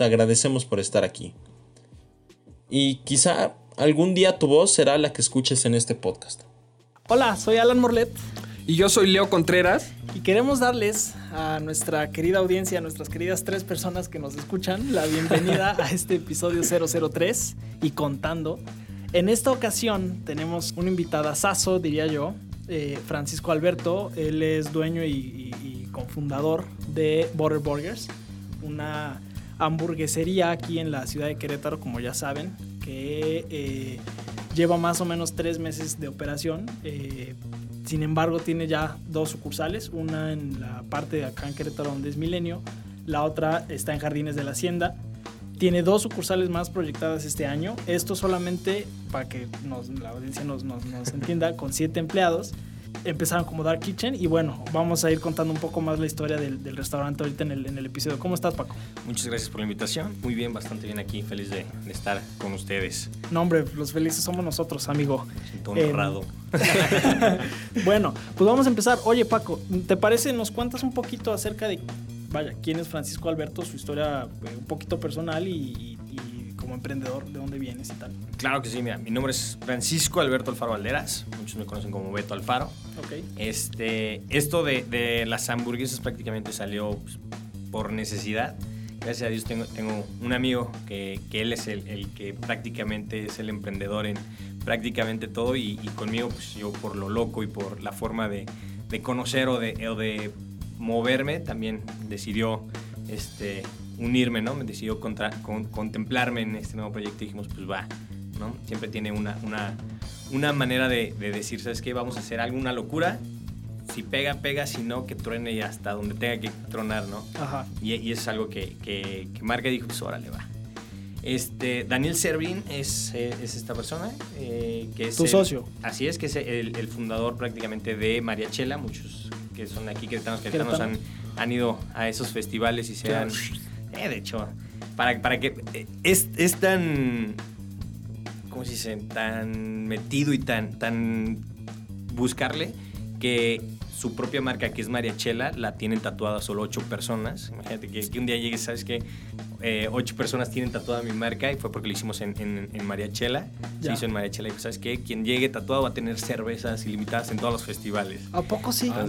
te agradecemos por estar aquí. Y quizá algún día tu voz será la que escuches en este podcast. Hola, soy Alan Morlet. Y yo soy Leo Contreras. Y queremos darles a nuestra querida audiencia, a nuestras queridas tres personas que nos escuchan, la bienvenida a este episodio 003 y contando. En esta ocasión tenemos un invitada saso, diría yo, eh, Francisco Alberto. Él es dueño y, y cofundador de Border Burgers, una hamburguesería aquí en la ciudad de Querétaro, como ya saben, que eh, lleva más o menos tres meses de operación. Eh, sin embargo, tiene ya dos sucursales, una en la parte de acá en Querétaro donde es Milenio, la otra está en Jardines de la Hacienda. Tiene dos sucursales más proyectadas este año. Esto solamente para que la audiencia nos, nos entienda, con siete empleados empezaron como Dark Kitchen y bueno, vamos a ir contando un poco más la historia del, restaurante ahorita en el, en el, episodio. ¿Cómo estás, Paco? Muchas gracias por la invitación. Muy bien, bastante bien aquí. Feliz de, estar con ustedes. No, hombre, los felices somos nosotros, amigo. siento honrado. bueno, pues vamos a empezar. Oye, Paco, ¿te parece? ¿Nos cuentas un poquito acerca de, vaya, quién es Francisco Alberto, su historia eh, un poquito personal y emprendedor, de dónde vienes y tal. Claro que sí, mira, mi nombre es Francisco Alberto Alfaro Valderas, muchos me conocen como Beto Alfaro. Ok. Este, esto de, de las hamburguesas prácticamente salió pues, por necesidad. Gracias a Dios tengo, tengo un amigo que, que él es el, el, que prácticamente es el emprendedor en prácticamente todo y, conmigo pues yo por lo loco y por la forma de, de conocer o de, o de moverme también decidió este, unirme, ¿no? Me decidió contra, contemplarme en este nuevo proyecto y dijimos, pues va, ¿no? Siempre tiene una, una, una manera de, decir, ¿sabes qué? Vamos a hacer alguna locura. Si pega, pega, si no, que truene y hasta donde tenga que tronar, ¿no? Ajá. Y, y es algo que, que, que marca y dijo, pues órale, va. Este, Daniel Servín es, eh, es esta persona. Eh, que es tu socio. Así es, que es el, el, fundador prácticamente de Mariachela. Muchos que son aquí queretanos, queretanos han, han ido a esos festivales y se han eh, de hecho, para, para que eh, es, es tan, ¿cómo se dice? Tan metido y tan, tan buscarle que su propia marca, que es Mariachela, la tienen tatuada solo ocho personas. Imagínate que, un día llegues, ¿sabes qué? Eh, ocho personas tienen tatuada mi marca y fue porque lo hicimos en, en, en Mariachela. Se hizo en Mariachela y ¿sabes qué? Quien llegue tatuado va a tener cervezas ilimitadas en todos los festivales. ¿A poco sí? Ah,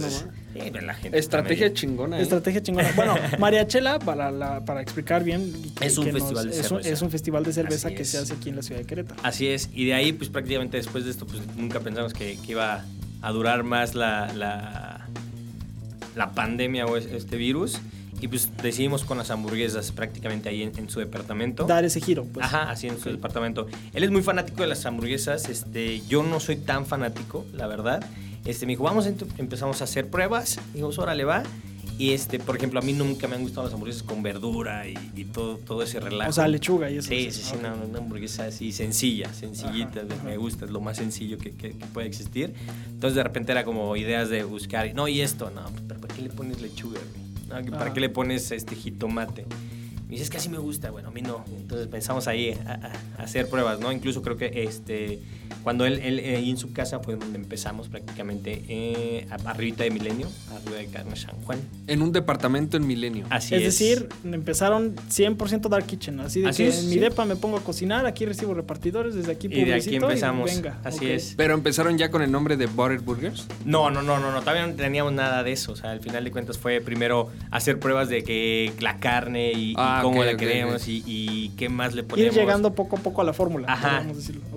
la gente Estrategia chingona. ¿eh? Estrategia chingona. Bueno, Mariachela, para, para explicar bien, es, un festival de cerveza. es un festival de cerveza que se hace aquí en la ciudad de Querétaro. Así es. Y de ahí, pues prácticamente después de esto, pues nunca pensamos que, que iba a durar más la, la, la pandemia o este virus. Y pues decidimos con las hamburguesas prácticamente ahí en, su departamento. Dar ese giro, pues. Ajá, así en su departamento. Él es muy fanático de las hamburguesas. Este, yo no soy tan fanático, la verdad. Este, me dijo, vamos, empezamos a hacer pruebas. Dijimos, órale, va. Y este, por ejemplo, a mí nunca me han gustado las hamburguesas con verdura y, todo, todo ese relajo. O sea, lechuga y eso. Sí, sí, sí, una, hamburguesa así sencilla, sencillita, me gusta, es lo más sencillo que, que, puede existir. Entonces de repente era como ideas de buscar, no, y esto, no, pues, ¿para qué le pones lechuga? ¿Para qué le pones este jitomate? Y dices que así me gusta, bueno, a mí no. Entonces pensamos ahí a, hacer pruebas, ¿no? Incluso creo que este, cuando él, él eh, en su casa fue donde empezamos prácticamente eh, arribita de Milenio, arriba de Carne San Juan. En un departamento en Milenio. Así es. Es decir, empezaron 100% Dark Kitchen, así de que en mi depa me pongo a cocinar, aquí recibo repartidores, desde aquí Y de aquí empezamos. venga, así es. ¿Pero empezaron ya con el nombre de Butter Burgers? No, no, no, no, no, todavía no teníamos nada de eso. O sea, al final de cuentas fue primero hacer pruebas de que la carne y, ah, cómo la queremos Y, qué más le ponemos. Ir llegando poco a poco a la fórmula. Ajá.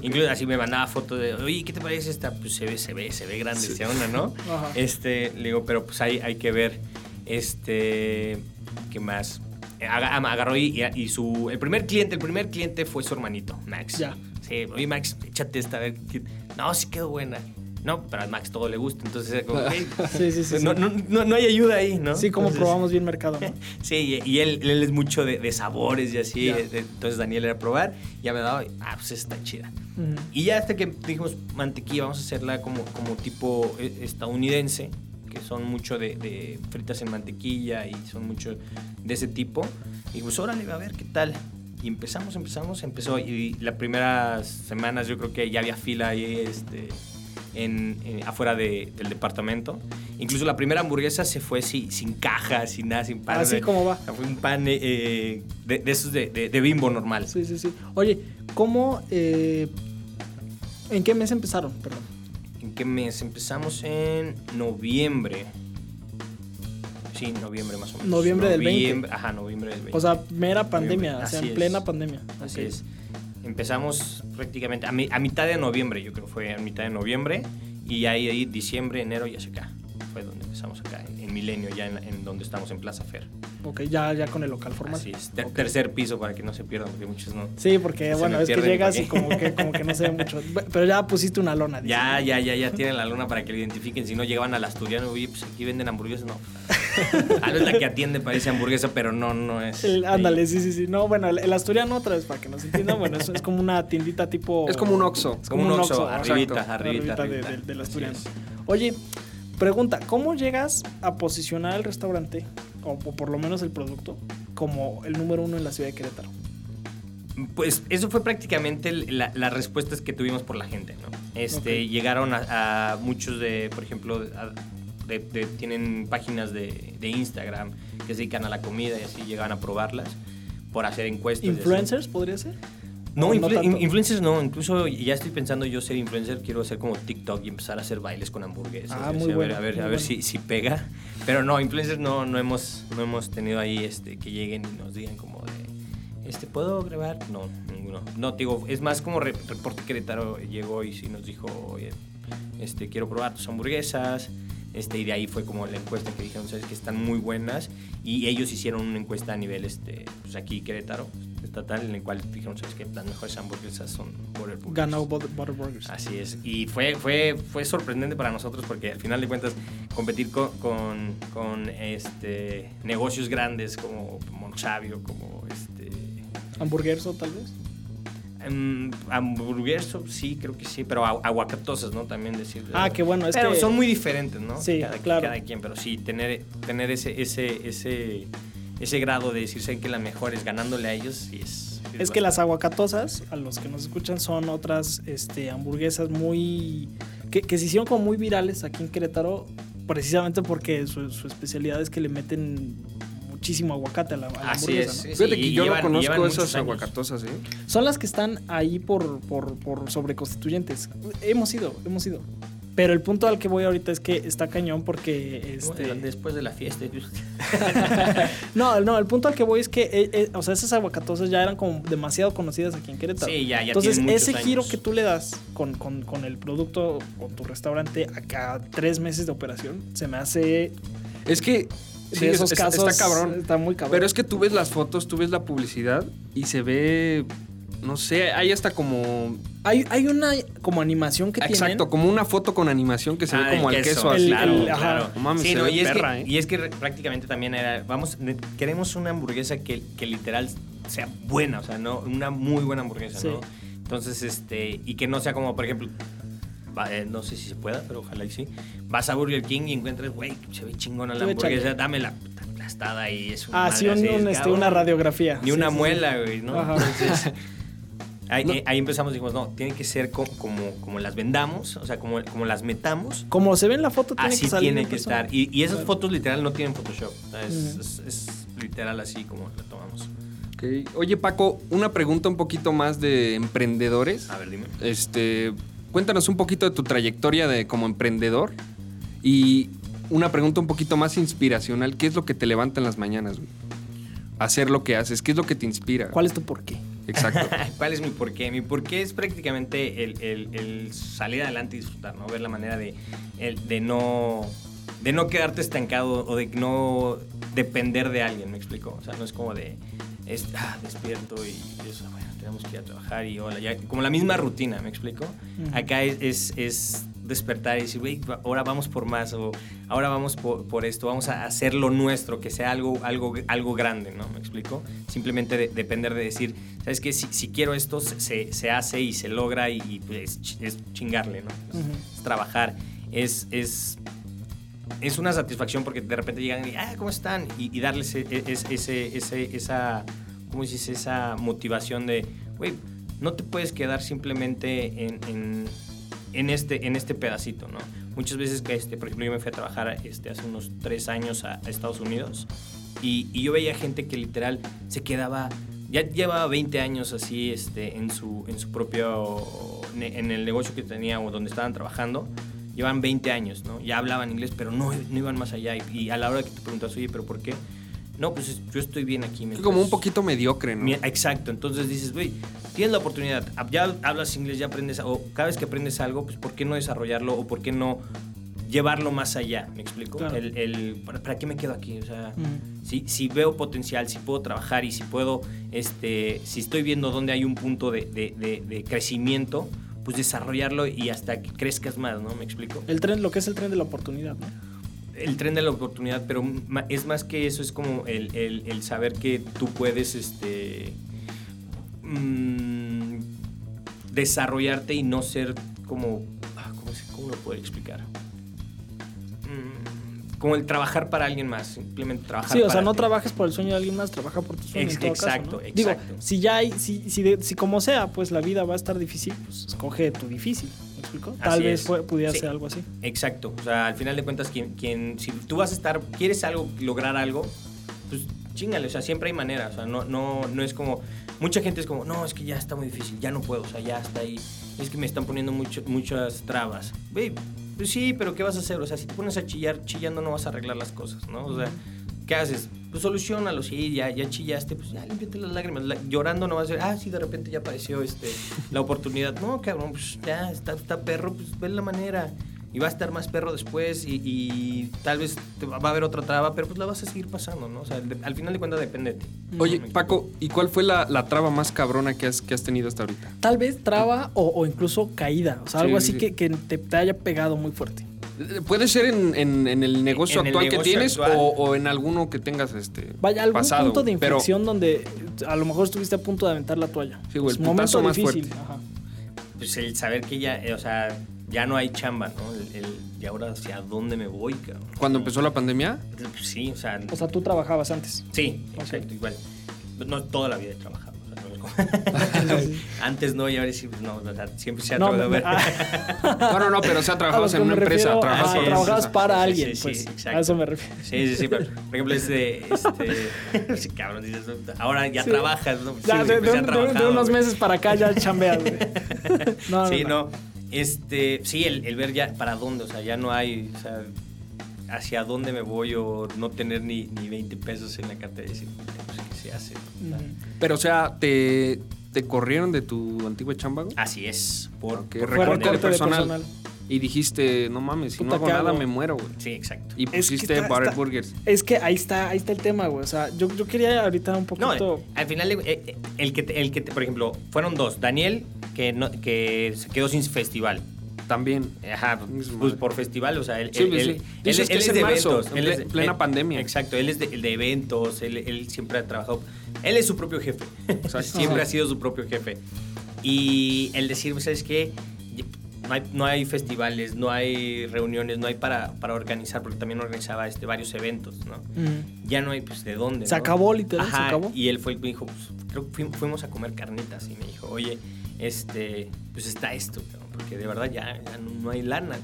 Incluso así me mandaba fotos de, oye, ¿qué te parece esta? Pues se ve, se ve, se ve grande, se onda, ¿no? Ajá. Este, le digo, pero pues hay, hay que ver, este, ¿qué más? Agarró y, y, su, el primer cliente, el primer cliente fue su hermanito, Max. Ya. Sí, oye Max, échate esta, a ver. No, sí quedó buena. No, pero a Max todo le gusta. Entonces, era como, ok, Sí, sí, sí. no, no, no, no hay ayuda ahí, ¿no? Sí, como Entonces, probamos bien mercado, ¿no? Sí, y y él, él es mucho de, de sabores y así. Entonces Daniel era a probar. Ya me daba, ah, pues está chida. Y ya hasta que dijimos mantequilla, vamos a hacerla como, como tipo eh, estadounidense, que son mucho de, de fritas en mantequilla y son mucho de ese tipo. Y pues órale, a ver qué tal. Y empezamos, empezamos, empezó. Y las primeras semanas yo creo que ya había fila ahí este, en, en- afuera de- del departamento. Incluso la primera hamburguesa se fue sin, sin caja, sin nada, sin pan. Así como va. Fue un pan eh, eh, de, de esos de, bimbo normal. Sí, sí, sí. Oye, ¿cómo... eh, ¿En qué mes empezaron? Perdón. ¿En qué mes? Empezamos en noviembre. Sí, noviembre más o menos. Noviembre del 20. Noviembre- Ajá, noviembre del 20. O sea, mera pandemia, Noviembre, o sea, así en es. plena pandemia. Así es. Empezamos prácticamente a, mi- a mitad de noviembre, yo creo fue a mitad de noviembre. Y ahí, ahí diciembre, enero y acá. Fue donde empezamos acá, en, en Milenio, ya en, en donde estamos en Plaza Fer. Ok, ya, ya con el local formal. Así es. Ter-. Tercer piso para que no se pierdan, porque muchos no. Sí, porque bueno, es que llegas y como que, como que no se ve mucho. Pero ya pusiste una lona. dice. Ya, ya, ya, ya tienen la luna para que lo identifiquen. Si no llegaban al asturiano, oye, pues aquí venden hamburguesas, no. Tal vez la que atiende parece hamburguesa, pero no, no es. El- ándale, sí, sí, sí. No, bueno, el, el asturiano otra vez, para que nos entiendan, bueno, es, es como una tiendita tipo... Es como un Oxxo. Es Como un Oxxo, ajá, arribita, arribita, de- arribita. del- asturiano. es. Oye, pregunta, ¿cómo llegas a posicionar el restaurante, o, o por lo menos el producto, como el número uno en la ciudad de Querétaro? Pues eso fue prácticamente la- las respuestas que tuvimos por la gente, ¿no? Este. Llegaron a, a muchos de, por ejemplo, a- de- de- tienen páginas de, de Instagram que se dedican a la comida y así llegan a probarlas por hacer encuestas. ¿Influencers podría ser? No, ¿O influ- influencers no, incluso ya estoy pensando yo ser influencer, quiero hacer como TikTok y empezar a hacer bailes con hamburguesas. Ah, muy a bueno, ver, a ver, a ver si, si pega. Pero no, influencers no, no hemos, no hemos tenido ahí este que lleguen y nos digan como de este ¿puedo grabar? No, ninguno. No, digo, es más como Re- Reporte Querétaro llegó y sí nos dijo, oye, este, quiero probar tus hamburguesas. Este, y de ahí fue como la encuesta que dijeron, sabes que están muy buenas. Y ellos hicieron una encuesta a nivel, este, pues aquí Querétaro, estatal, en el cual dijeron, sabes que las mejores hamburguesas son Burger Burgers. Ganó Bud- Butterburgers. Así es. Y fue, fue, fue sorprendente para nosotros porque al final de cuentas competir con, con, con, este, negocios grandes como Monchavio, como este, ¿Hamburguerso tal vez? em, hamburgueso, sí, creo que sí, pero agu- aguacatosas, ¿no? También decir. Ah, qué bueno, es pero que- son muy diferentes, ¿no? Sí, cada, claro. cada quien, pero sí, tener, tener ese, ese, ese, ese grado de decir, saben que la mejor es ganándole a ellos, sí es. Es que las aguacatosas, a los que nos escuchan, son otras este, hamburguesas muy. Que, que se hicieron como muy virales aquí en Querétaro, precisamente porque su, su especialidad es que le meten muchísimo aguacate a la, a la Así hamburguesa. es, ¿no? sí. Fíjate que y yo llevan- no conozco esas aguacatosas, ¿eh? Son las que están ahí por, por, por sobreconstituyentes. Hemos ido, hemos ido. Pero el punto al que voy ahorita es que está cañón porque. Este, Bueno, después de la fiesta. no, no, el punto al que voy es que, eh, eh, o sea, esas aguacatosas ya eran como demasiado conocidas aquí en Querétaro. Sí, ya, ya Entonces, ese giro que tú le das con, con- con el producto, con tu restaurante, a cada tres meses de operación, se me hace Es que sí, esos es- casos. está cabrón. Está muy cabrón. Pero es que tú ves las fotos, tú ves la publicidad y se ve, no sé, hay hasta como... hay, hay una como animación que Exacto, tienen. como una foto con animación que se Ah, ve como el al queso, queso, así. Claro, el- claro. No mames, Sí, se no, ve y, es perra, que, ¿eh? y es que prácticamente también era, vamos, queremos una hamburguesa que, que literal sea buena, o sea, no una muy buena hamburguesa, Sí. ¿no? Entonces, este, y que no sea como, por ejemplo, va- eh, no sé si se pueda, pero ojalá y sí, vas a Burger King y encuentras, güey, se ve chingona la hamburguesa, dame la aplastada y es una Ah, sí, madre un- así, un, es, este, una radiografía. Ni Sí, una sí. muela, güey, ¿no? Ajá. Entonces, ahí, No. eh, ahí empezamos, dijimos, no, tiene que ser co- como, como las vendamos, o sea, como, como las metamos. Como se ve en la foto, tiene Así que salir. tiene en que persona. estar. Y, y esas fotos literal no tienen Photoshop. o sea, es, Ujú. es- es literal así como la tomamos. Oye, Paco, una pregunta un poquito más de emprendedores. A ver, dime. Este, cuéntanos un poquito de tu trayectoria de, como emprendedor y una pregunta un poquito más inspiracional. ¿Qué es lo que te levanta en las mañanas? güey? Hacer lo que haces. ¿Qué es lo que te inspira? ¿Cuál es tu porqué? Exacto. ¿Cuál es mi porqué? Mi porqué es prácticamente el, el- el salir adelante y disfrutar, ¿no? Ver la manera de, el- de, no, de no quedarte estancado o de no depender de alguien, ¿me explico? O sea, no es como de, es, ah, despierto y eso, bueno, tenemos que ir a trabajar y hola, ya, como la misma rutina, ¿me explico? Acá es, es, es despertar y decir, güey, ahora vamos por más o ahora vamos por, por, esto, vamos a hacer lo nuestro, que sea algo, algo, algo grande, ¿no? ¿Me explico? Simplemente de, depender de decir, ¿sabes qué? Si, si quiero esto, se, se, hace y se logra y, pues, es chingarle, ¿no? Es, uh -huh. es trabajar, es, es es una satisfacción porque de repente llegan y, ah, ¿cómo están? Y, y darles ese, ese, ese, esa, ¿cómo dices? Esa motivación de, güey, no te puedes quedar simplemente en, en, en, este, en este pedacito, ¿no? Muchas veces, que este, por ejemplo, yo me fui a trabajar este, hace unos tres años a, a Estados Unidos y, y, yo veía gente que literal se quedaba, ya llevaba 20 años así este, en, su, en su propio, en el negocio que tenía o donde estaban trabajando llevan 20 años, ¿no? Ya hablaban inglés, pero no, no iban más allá. Y, y, a la hora que te preguntas, oye, ¿pero por qué? No, pues yo estoy bien aquí. Es como un poquito mediocre, ¿no? Exacto. Entonces dices, güey, tienes la oportunidad, ya hablas inglés, ya aprendes, o cada vez que aprendes algo, pues ¿por qué no desarrollarlo o por qué no llevarlo más allá? ¿Me explico? Claro. El, el, ¿para, qué me quedo aquí? O sea, uh -huh. si, si, veo potencial, si puedo trabajar y si puedo, este, si estoy viendo dónde hay un punto de, de, de, de crecimiento, pues desarrollarlo y hasta que crezcas más, ¿no? ¿Me explico? El tren, lo que es el tren de la oportunidad, ¿no? El tren de la oportunidad, pero es más que eso, es como el, el, el saber que tú puedes este, mmm, desarrollarte y no ser como... Ah, ¿Cómo, lo puedo explicar? Mmm, como el trabajar para alguien más, simplemente trabajar Sí, o sea, para no ti. trabajes por el sueño de alguien más, trabaja por tu sueño. Ex en todo exacto, caso, ¿no? exacto. Digo, si ya hay, si, si, de, si, como sea, pues la vida va a estar difícil, pues escoge tu difícil. ¿Me explico? Tal Así vez es. pudiera Sí. ser algo así. Exacto. O sea, al final de cuentas, quien, quien, si tú vas a estar, quieres algo, lograr algo, pues chingale. O sea, siempre hay manera. O sea, no, no, no es como. Mucha gente es como, no, es que ya está muy difícil, ya no puedo, o sea, ya está ahí. Es que me están poniendo mucho, muchas trabas. Ve, pues sí, pero ¿qué vas a hacer? O sea, si te pones a chillar, chillando no vas a arreglar las cosas, ¿no? O sea, ¿qué haces? Pues solucionalo, sí, ya, ya chillaste, pues ya límpiate las lágrimas. La- llorando no vas a decir, ah, sí, de repente ya apareció este, la oportunidad. No, cabrón, pues ya está, está perro, pues ve la manera. Y va a estar más perro después y, y tal vez te va a haber otra traba, pero pues la vas a seguir pasando, ¿no? O sea, de- al final de cuentas depende de ti. Oye, Paco, ¿y cuál fue la, la traba más cabrona que has, que has tenido hasta ahorita? Tal vez traba o, o incluso caída. O sea, Sí, algo sí, así sí. que, que te, te haya pegado muy fuerte. Puede ser en, en- en el negocio En el actual que tienes actual. O, o en alguno que tengas este Vaya, algún pasado. punto de pero- inflexión donde a lo mejor estuviste a punto de aventar la toalla. Sí, güey, Es el putazo más fuerte. Ajá. Pues el saber que ya, eh, o sea, ya no hay chamba, ¿no? El, el- y ahora hacia dónde me voy, cabrón. Cuando empezó la pandemia, Pues sí, o sea, O sea, tú trabajabas antes. sí, ok. exacto, igual. No toda la vida he trabajado. no Antes no, y ahora sí, pues no, siempre se ha No, trabajado. me- ah, no, no, no, pero o sea, a trabajabas lo en una empresa, trabajabas ajá, para trabajabas Sí, alguien, sí, sí, pues. exacto. A eso me refiero. Sí, sí, sí, pero por ejemplo, es de, este, sí, cabrón, dices, ahora ya Sí. trabajas, ¿no? Ya, Sí, de, pues, de- de- trabajaba, de unos meses para acá ya chambeas, güey. No, sí, no. Este, sí, el, el ver ya para dónde, o sea, ya no hay, o sea, hacia dónde me voy o no tener ni, ni 20 pesos en la cartera y decir, pues, ¿qué se hace? Sea, Ujú. Pero o sea, te, te corrieron de tu antigua chamba? Así es. Por, Ok, por Fue recorte de recorte de personal. personal. Y dijiste, no mames, si Puta, no hago ¿qué nada hago? me muero, güey. Sí, exacto. Y Es que pusiste está- Butter está- Burgers. Es que ahí está, ahí está el tema, güey. O sea, yo, yo quería ahorita un No, poquito. eh, al final, eh, eh, el que, te- el que te- por ejemplo, fueron dos. Daniel, que, no, que se quedó sin festival. También. Ajá, Es pues madre. por festival, o sea, él, Sí, él- pues, él- sí. él- Dices él que es es de marzo, eventos. en él es de- plena pandemia. Exacto, él es de, de eventos, él, él siempre ha trabajado. Él es su propio jefe. siempre Ajá. ha sido su propio jefe. Y el decir, ¿sabes qué? No hay, no hay festivales, no hay reuniones, no hay para, para organizar, porque también organizaba este, varios eventos, ¿no? mm, Ya no hay, pues, de dónde. Se ¿no? acabó, literal, se Ajá, acabó. Y él fue el que me dijo, pues, creo que fuim- fuimos a comer carnitas y me dijo, oye, este, pues está esto, cabrón, porque de verdad ya, ya no, no hay lana,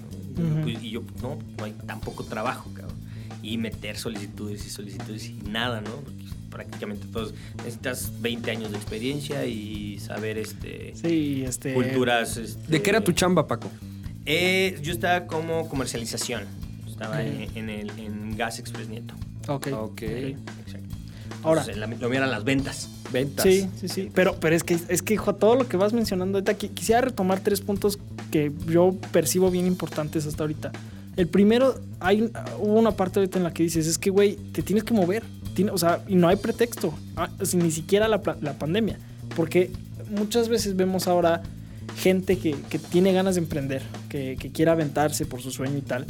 y yo, pues, no, no hay tampoco trabajo, cabrón. Y meter solicitudes y solicitudes y nada, ¿no? Porque prácticamente todos necesitas 20 años de experiencia y saber, este, sí, este. culturas. este, ¿De qué era tu chamba, Paco? eh, yo estaba como comercialización. Estaba en, en el, en Gas Express Nieto. Ok. Ok. Exacto. Ahora. Entonces, la- lo mío eran las ventas. Ventas. Sí, sí, sí. Pero, pero es que, es que, hijo, todo lo que vas mencionando ahorita, qui- quisiera retomar tres puntos que yo percibo bien importantes hasta ahorita. El primero, hay, hubo una parte ahorita en la que dices, es que, güey, te tienes que mover. O sea, y no hay pretexto. Ah, ni siquiera la, la pandemia. Porque muchas veces vemos ahora gente que, que tiene ganas de emprender, que, que quiere aventarse por su sueño y tal,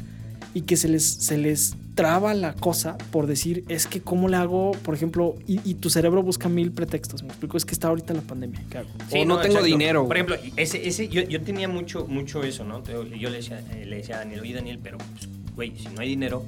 y que se les, se les traba la cosa por decir, es que cómo le hago, por ejemplo, y, y tu cerebro busca mil pretextos. Me explico, es que está ahorita la pandemia. ¿qué hago? O no tengo dinero, Por ejemplo, ese, ese, yo, yo tenía mucho, mucho eso, ¿no? Yo le decía, eh, le decía a Daniel, oye Daniel, pero, pues, güey, si no hay dinero,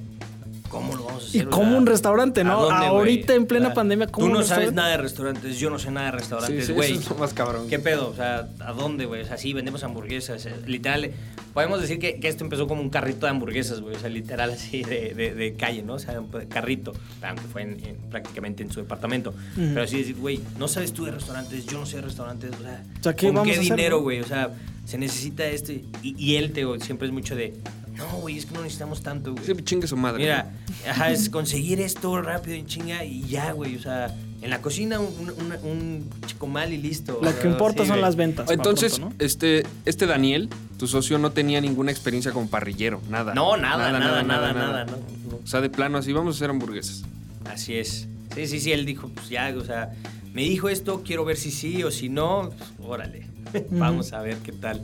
¿cómo lo vamos a hacer? Y como un restaurante, ¿a ¿no? dónde? Ahorita en plena pandemia, ¿cómo Tú no sabes nada de restaurantes, yo no sé nada de Sí, restaurantes, sí, güey. eso es lo más cabrón. ¿Qué pedo? O sea, ¿a dónde, güey? O sea, sí, vendemos hamburguesas. eh, Literal, podemos decir que, que esto empezó como un carrito de hamburguesas, güey. O sea, literal así de, de- de calle, ¿no? O sea, un carrito. Aunque fue en- en- prácticamente en su departamento. Pero sí decir, güey, no sabes tú de restaurantes, yo no sé de restaurantes. O sea, ¿qué ¿con vamos qué a dinero, güey? O sea, se necesita esto. Y, y él, te siempre es mucho de, no, güey, es que no necesitamos tanto, güey. Sí, chingue su madre. Mira, ajá, es conseguir esto rápido en chinga y ya, güey. O sea, en la cocina un, un, un chico mal y listo. Lo que importa Sí, son güey. las ventas. Entonces, pronto, este, este Daniel, tu socio, no tenía ninguna experiencia como parrillero, nada. No, nada, nada, nada, nada, no, no. O sea, de plano, así vamos a hacer hamburguesas. Así es. Sí, sí, sí, él dijo, pues ya, o sea, me dijo esto, quiero ver si sí o si no, pues, órale, vamos a ver qué tal.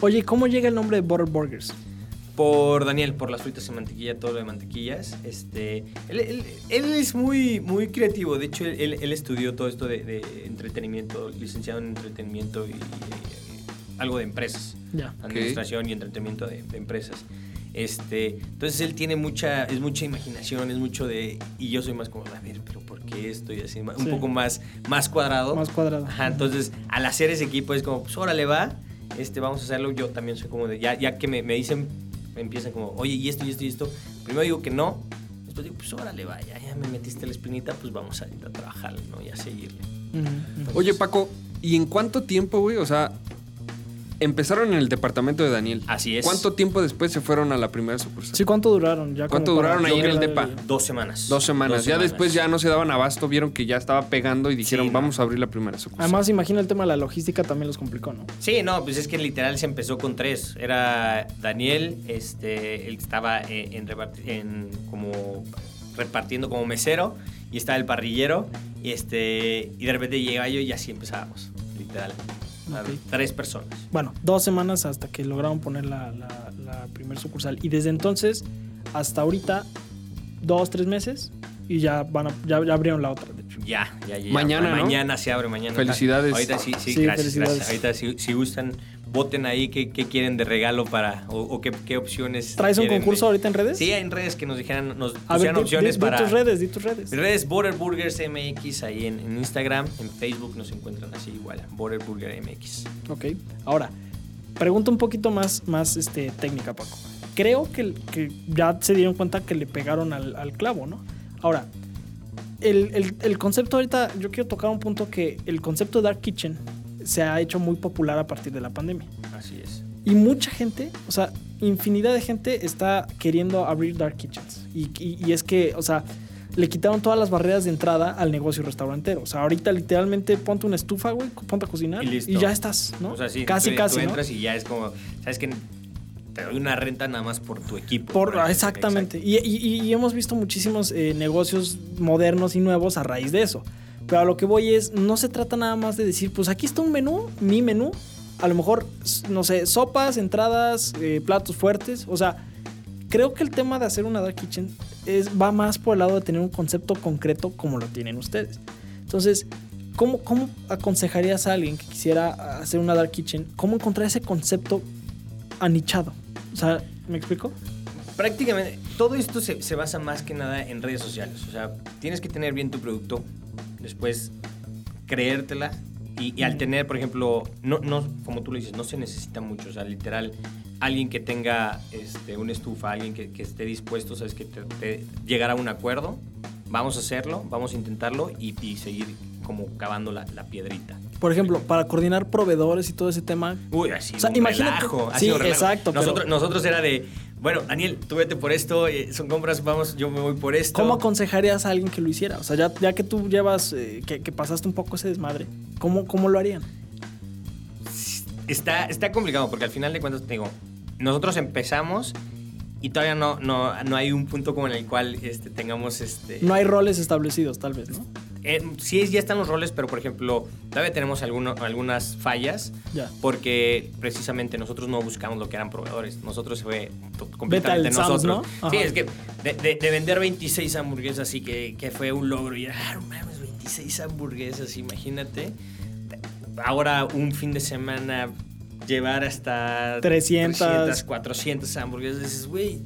Y. Oye, ¿cómo llega el nombre de Butter Burgers? Por Daniel, por las fritas en mantequilla, todo lo de mantequillas. Este, él, él- él es muy, muy creativo. De hecho, él, él estudió todo esto de, de entretenimiento, licenciado en entretenimiento y, algo de empresas. Ya. Administración y entretenimiento de, de empresas. Este, entonces él tiene mucha, es mucha imaginación, es mucho de, y yo soy más como, a ver, pero ¿por qué esto? Y así, un Sí. poco más, más cuadrado. Más cuadrado. Ajá, entonces al hacer ese equipo es como, pues órale va, este, vamos a hacerlo. Yo también soy como de, ya, ya que me, me dicen, me empiezan como, oye, y esto, y esto, y esto. Primero digo que no, después digo, pues órale va, ya, ya me metiste la espinita, pues vamos a, a trabajarlo, ¿no? Y a seguirle. Oye, Paco, ¿y en cuánto tiempo, güey? O sea, empezaron en el departamento de Daniel. Así es. ¿Cuánto tiempo después se fueron a la primera sucursal? Sí, ¿cuánto duraron? Ya ¿Cuánto duraron ahí en el depa? Dos semanas. Dos semanas. Dos ya semanas. después ya no se daban abasto, vieron que ya estaba pegando y dijeron, Sí, no. vamos a abrir la primera sucursal. Además, imagino el tema de la logística también los complicó, ¿no? Sí, no, pues es que literal se empezó con tres. Era Daniel, este, él estaba en, en en como repartiendo como mesero y estaba el parrillero y este y de repente llegaba yo y así empezábamos, literal. Tres personas. Bueno, dos semanas hasta que lograron poner la, la, la primer sucursal. Y desde entonces hasta ahorita, dos, tres meses y ya van a- ya, ya abrieron la otra, de hecho. Ya, ya, ya. Mañana, ¿no? Mañana se abre, mañana. Felicidades. Ahorita sí, sí, Sí, gracias, felicidades. gracias. Ahorita si, si gustan, voten ahí qué, qué quieren de regalo para o, o qué, qué opciones. ¿Traes un concurso de- ahorita en redes? Sí, en redes que nos dijeran, nos A ver, pusieran di- opciones di- di para. tus redes, di tus redes. Redes Border Burgers MX ahí en, en Instagram, en Facebook nos encuentran así igual, Border Burger MX. Ok. Ahora, pregunta un poquito más, más este, técnica, Paco. Creo que, que ya se dieron cuenta que le pegaron al, al clavo, ¿no? Ahora, el, el- el concepto ahorita, yo quiero tocar un punto que el concepto de Dark Kitchen se ha hecho muy popular a partir de la pandemia. Así es. Y mucha gente, o sea, infinidad de gente está queriendo abrir Dark Kitchens. Y, y- y es que, o sea, le quitaron todas las barreras de entrada al negocio restaurantero. O sea, ahorita literalmente ponte una estufa, güey, ponte a cocinar Y listo. ya estás, ¿no? O sea, sí, casi, tú, casi, tú ¿no? entras y ya es como, sabes que te doy una renta nada más por tu equipo. Por, exactamente. y- y hemos visto muchísimos eh, negocios modernos y nuevos a raíz de eso. Pero a lo que voy es, no se trata nada más de decir, pues aquí está un menú, mi menú. A lo mejor, no sé, sopas, entradas, eh, platos fuertes. O sea, creo que el tema de hacer una dark kitchen es, va más por el lado de tener un concepto concreto como lo tienen ustedes. Entonces, ¿cómo, ¿cómo aconsejarías a alguien que quisiera hacer una dark kitchen? ¿Cómo encontrar ese concepto anichado? O sea, ¿me explico? Prácticamente todo esto se, se basa más que nada en redes sociales. O sea, tienes que tener bien tu producto, después creértela y, y al tener, por ejemplo, no, no, como tú lo dices, no se necesita mucho. O sea, literal, alguien que tenga este, una estufa, alguien que, que esté dispuesto, sabes, que te, te- llegar a un acuerdo, vamos a hacerlo, vamos a intentarlo y, y seguir como cavando la, la piedrita. Por ejemplo, para coordinar proveedores y todo ese tema. Uy, así O sea, un imagínate- relajo. sí, un relajo. exacto, pero- Nosotros, nosotros era de, bueno, Daniel, tú vete por esto, eh, son compras, vamos, yo me voy por esto. ¿Cómo aconsejarías a alguien que lo hiciera? O sea, ya, ya que tú llevas, eh, que, que pasaste un poco ese desmadre, ¿cómo, cómo lo harían? Está, está complicado porque al final de cuentas, te digo, nosotros empezamos y todavía no, no, no hay un punto como en el cual este, tengamos este... No hay roles establecidos, tal vez, ¿no? Eh, sí, ya están los roles, pero por ejemplo, todavía tenemos alguno- algunas fallas porque precisamente nosotros no buscamos lo que eran proveedores. Nosotros fue completamente Sam's, nosotros. ¿no? Sí, es que de, de- de vender 26 hamburguesas, así que, que fue un logro. Y ah, mames, 26 hamburguesas, imagínate. Ahora un fin de semana llevar hasta 300. 400 hamburguesas, dices, güey,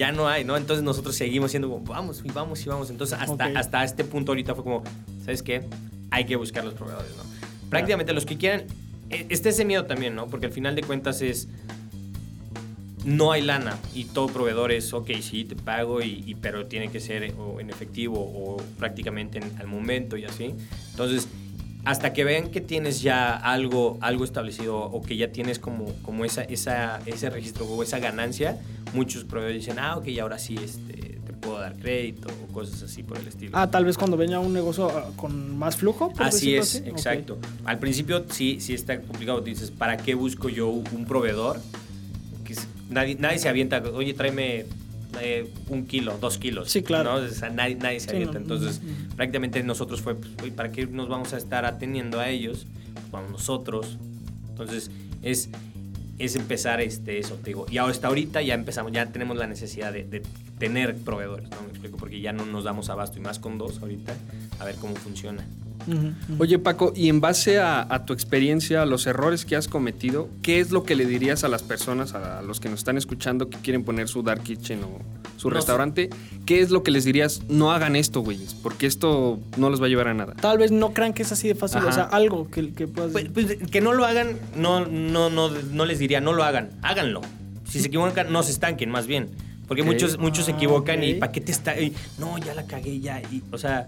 ya no hay, ¿no? Entonces nosotros seguimos siendo como, vamos y vamos y vamos. Entonces hasta, Ok. hasta este punto ahorita fue como, ¿sabes qué? Hay que buscar los proveedores, ¿no? Prácticamente los que quieran, está ese miedo también, ¿no? Porque al final de cuentas es, no hay lana y todo proveedor es, ok, sí, te pago, y, y- pero tiene que ser o en efectivo o prácticamente en- al momento y así. Entonces, hasta que vean que tienes ya algo, algo establecido o que ya tienes como, como esa, esa, ese registro o esa ganancia, muchos proveedores dicen, ah, ok, ahora sí este, te puedo dar crédito o cosas así por el estilo. Ah, tal vez cuando venga un negocio ah, con más flujo. Así es, exacto. Al principio sí, sí está complicado. Dices, ¿para qué busco yo un proveedor? Que nadie, nadie se avienta, oye, tráeme eh, un kilo, dos kilos. Sí, claro. ¿no? O sea, nadie, nadie se Sí, avienta. no, Entonces, prácticamente nosotros fue, pues, ¿para qué nos vamos a estar atendiendo a ellos? Pues vamos nosotros. Entonces, es, es empezar este, eso, te digo. Y hasta ahorita ya empezamos, ya tenemos la necesidad de, de tener proveedores, ¿no? Me explico, porque ya no nos damos abasto y más con dos ahorita, a ver cómo funciona. Oye, Paco, y en base a, a tu experiencia, a los errores que has cometido, ¿qué es lo que le dirías a las personas, a los que nos están escuchando, que quieren poner su dark kitchen o su No, restaurante? ¿Qué es lo que les dirías? No hagan esto, güeyes, porque esto no les va a llevar a nada. Tal vez no crean que es así de fácil. Ajá. O sea, algo que, que puedas. Pues, pues, que no lo hagan, no, no, no, no les diría, no lo hagan, háganlo. Si se equivocan, no se estanquen, más bien. Porque muchos, muchos se equivocan y. ¿para qué te está? y, no, ya la cagué, ya. Y, o sea,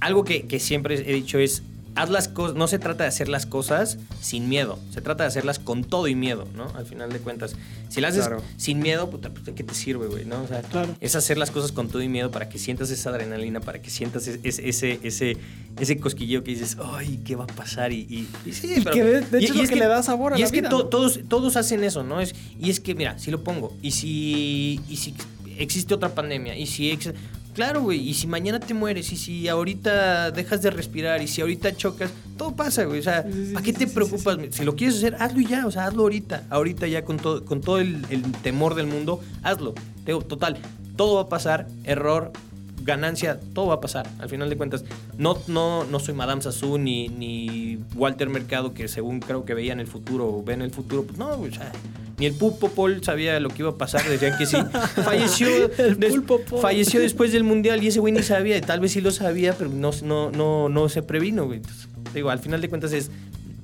algo que, que siempre he dicho es, haz las cosas, no se trata de hacer las cosas sin miedo, se trata de hacerlas con todo y miedo, ¿no? Al final de cuentas, si las haces Claro. sin miedo, puta, pues, ¿de qué te sirve, güey? ¿no? O sea, Claro. es hacer las cosas con todo y miedo para que sientas esa adrenalina, para que sientas ese, ese, ese, ese, cosquilleo que dices, ay, ¿qué va a pasar? Y, y, y sí, Y que de- de hecho es lo que le da sabor a y la es que vida, to- ¿no? todos, todos hacen eso, ¿no? Es, y es que, mira, si lo pongo, y si, y si existe otra pandemia, y si... ex- Claro, güey, y si mañana te mueres, y si ahorita dejas de respirar, y si ahorita chocas, todo pasa, güey. O sea, ¿para qué te preocupas? Si lo quieres hacer, hazlo ya, o sea, hazlo ahorita. Ahorita ya con todo, con todo el, el temor del mundo, hazlo. Total, todo va a pasar, error, ganancia, todo va a pasar. Al final de cuentas, no, no, no soy Madame Sassou ni, ni Walter Mercado, que según creo que veían el futuro o ven el futuro. Pues no, güey, o sea, ni el Pulpo Paul sabía lo que iba a pasar, decían que sí. Falleció, des- falleció después del Mundial y ese güey ni sabía, y tal vez sí lo sabía, pero no, no, no, no se previno, güey. Entonces, digo, al final de cuentas es,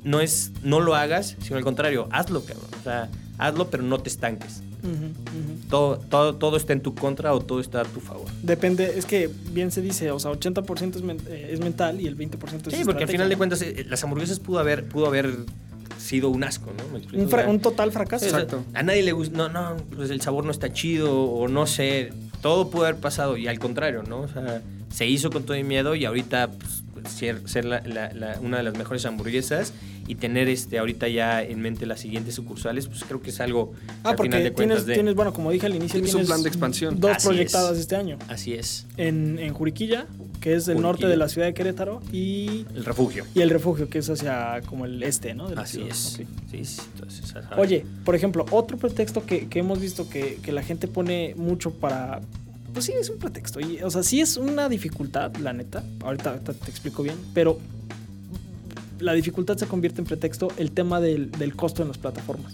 no es, no lo hagas, sino al contrario, hazlo, cabrón. O sea, hazlo, pero no te estanques. Todo, todo, todo está en tu contra o todo está a tu favor. Depende, es que bien se dice, o sea, 80% es, men- eh, es mental y el 20% es Sí, porque al final de cuentas eh, las hamburguesas pudo haber, pudo haber sido un asco, ¿no? ¿Me explico? Un, O fra- sea, un total fracaso. Sí, o sea, Exacto. a nadie le gusta, no, no, pues el sabor no está chido o no sé, todo pudo haber pasado y al contrario, ¿no? O sea, se hizo con todo el miedo y ahorita pues, ser, ser la- la- la- una de las mejores hamburguesas y tener este ahorita ya en mente las siguientes sucursales, pues creo que es algo Ah, al porque final de tienes, de... tienes, bueno, como dije al inicio, Tienes un plan de expansión. Dos Así proyectadas es. este año. Así es, En, en Juriquilla, que es del norte Juriquilla. de la ciudad de Querétaro, y, el refugio. y el refugio, que es hacia como el este, ¿no? De la Así ciudad. es. Sí, sí, entonces. Oye, por ejemplo, otro pretexto que, que hemos visto que, que la gente pone mucho para. Pues sí, es un pretexto. O sea, sí es una dificultad, la neta. Ahorita, te explico bien. Pero la dificultad se convierte en pretexto el tema del, del costo en las plataformas.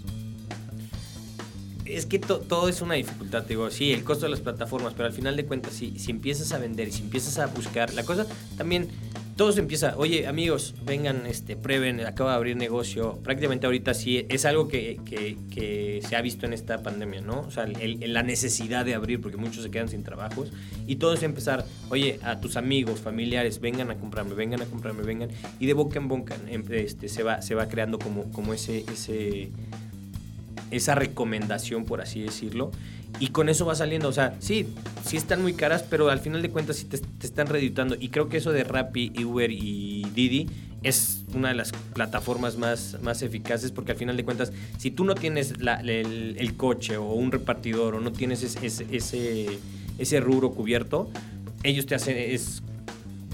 Es que to- todo es una dificultad, te digo, sí, el costo de las plataformas, pero al final de cuentas, si, si empiezas a vender y si empiezas a buscar, la cosa también, todo se empieza, oye amigos, vengan, este, prueben, acaba de abrir negocio, prácticamente ahorita sí, es algo que, que- se ha visto en esta pandemia, ¿no? O sea, la necesidad de abrir, porque muchos se quedan sin trabajos, y todo es empezar, oye, a tus amigos, familiares, vengan a comprarme, vengan a comprarme, vengan, y de boca en boca em- este, se, va, se va creando como, como ese... ese esa recomendación, por así decirlo. Y con eso va saliendo. O sea, sí, sí están muy caras, pero al final de cuentas sí te, te están reeditando. Y creo que eso de Rappi, Uber y Didi es una de las plataformas más, más eficaces porque al final de cuentas, si tú no tienes el, coche o un repartidor o no tienes ese, ese, ese, rubro cubierto, ellos te hacen,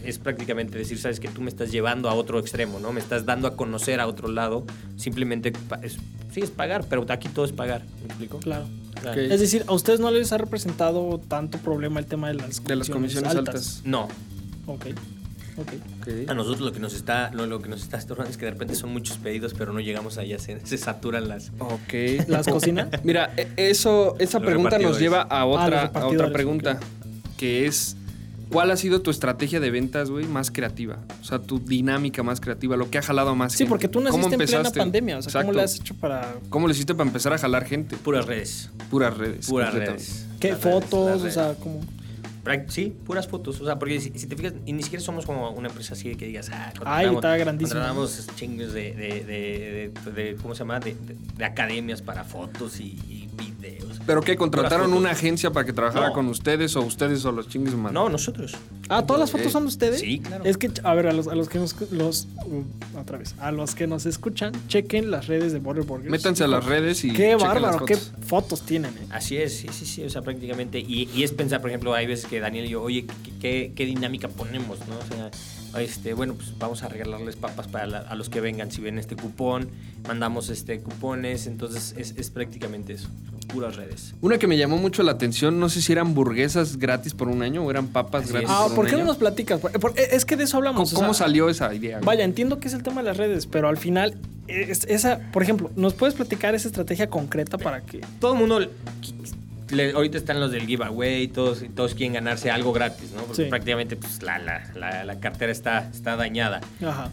es prácticamente decir, sabes que tú me estás llevando a otro extremo, ¿no? Me estás dando a conocer a otro lado. Simplemente, es- sí, es pagar, pero aquí todo es pagar. ¿Me explico? Claro. Es decir, ¿a ustedes no les ha representado tanto problema el tema de las De las comisiones altas. No, Ok. Ok. Ok. A nosotros lo que nos está, lo, lo que nos está estorbando es que de repente son muchos pedidos, pero no llegamos allá, se, se saturan las. Ok. ¿Las cocinas? Mira, e- eso, esa Los pregunta nos lleva a Ah, otra, a otra pregunta, que es, ¿cuál ha sido tu estrategia de ventas, güey, más creativa? O sea, tu dinámica más creativa, lo que ha jalado más Sí, gente. porque tú ¿Cómo naciste en plena pandemia. O sea, ¿cómo le has hecho para ¿Cómo le hiciste para empezar a jalar gente? Puras redes. Puras redes. Puras redes. qué Las redes, fotos? O sea, como. Prac- Sí, puras fotos. O sea, porque si, si te fijas, y ni siquiera somos como una empresa así que digas, ah, Ay, está grandísimo. Contratamos chingos de, de, de, de- de- ¿cómo se llama? De, de- de academias para fotos y, y videos. ¿Pero qué? ¿Contrataron una agencia para que trabajara No. con ustedes o ustedes o los chingues humanos? No, nosotros. Ah, todas las fotos son de ustedes. Sí, claro. Es que, a ver, a los, a los que nos. Los, uh, otra vez. A los que nos escuchan, chequen las redes de Border Burgers. Métanse a las redes y. Qué chequen las bárbaro, qué fotos. fotos tienen, eh. Así es, sí, sí, sí, o sea, prácticamente. Y, y es pensar, por ejemplo, hay veces que Daniel y yo, oye, ¿qué, qué, qué dinámica ponemos, no? O sea, este, bueno, pues vamos a regalarles papas para la- a los que vengan si ven este cupón, mandamos este cupones, entonces es, es prácticamente eso, son puras redes. Una que me llamó mucho la atención, no sé si eran hamburguesas gratis por un año o eran papas Así gratis es. Ah, por un ¿por qué no nos platicas? Por- por- es que de eso ¿Cómo, hablamos. o cómo sea, salió esa idea? Vaya, entiendo que es el tema de las redes, pero al final, es- esa, por ejemplo, ¿nos puedes platicar esa estrategia concreta para que. Todo el mundo, le- ahorita están los del giveaway, todos, todos quieren ganarse algo gratis, ¿no? Porque Sí. prácticamente pues, la, la, la, la cartera está, está dañada. Ajá.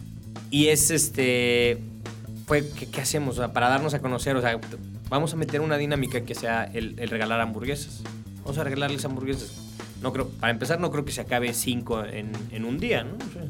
Y es este. Fue, ¿qué, qué hacemos? O sea, para darnos a conocer, o sea, vamos a meter una dinámica que sea el, el regalar hamburguesas. Vamos a regalarles hamburguesas. No creo, para empezar, no creo que se acabe cinco en, en un día, ¿no? O sea,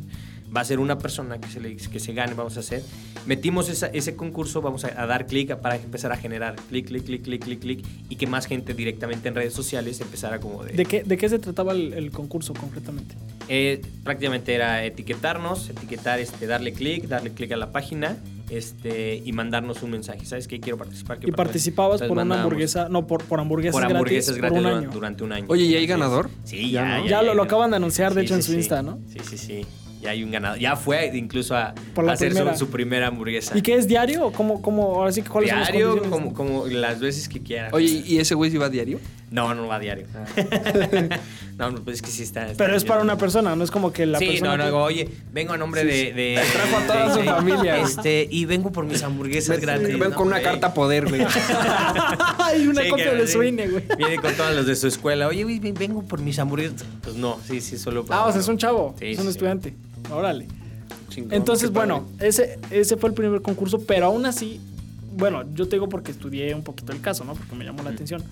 va a ser una persona que se, le, que se gane, vamos a hacer. Metimos esa- ese concurso, vamos a, a dar clic para empezar a generar clic, clic, clic, clic, clic, clic, y que más gente directamente en redes sociales empezara como de... ¿De qué, de qué se trataba el, el concurso concretamente? Eh, prácticamente era etiquetarnos, etiquetar, este, darle clic, darle clic a la página este, y mandarnos un mensaje. ¿Sabes qué? Quiero participar. Y quiero participar. participabas Entonces por una hamburguesa, no, por, por hamburguesas, por hamburguesas gratis, gratis por un durante, año. durante un año. Oye, ¿y hay ganador? Sí, Ya, ya. ¿no? Ya hay lo- lo acaban de anunciar, de hecho, en su sí. Insta, ¿no? Sí, sí, sí. Ya hay un ganador. Ya fue incluso a, Por la a hacer su, primera. su primera hamburguesa. ¿Y qué es diario? o ¿Cómo, cómo, ahora sí que cuáles son Diario, las como, como las veces que quiera. Oye, ¿y ese güey se iba a diario? No, no va a diario. no, no, pues es que sí está. está Pero es para una persona, no es como que la sí, persona. no, no, que- digo, oye, vengo a nombre de, de- Trajo a toda de- su de- familia. Este, y vengo por mis hamburguesas gratis. Ven ¿no? con una Güey. carta poder, güey. Hay una Sí, copia de sí. su INE, güey. Viene con todos los de su escuela. Oye, güey, ven- vengo por mis hamburguesas. Pues no, sí, sí, solo para- Ah, o sea, es un chavo, Sí, es un sí. estudiante. Órale. Chingón, Entonces, bueno, ese, ese fue el primer concurso, pero aún así, bueno, yo te digo porque estudié un poquito el caso, ¿no? Porque me llamó la atención.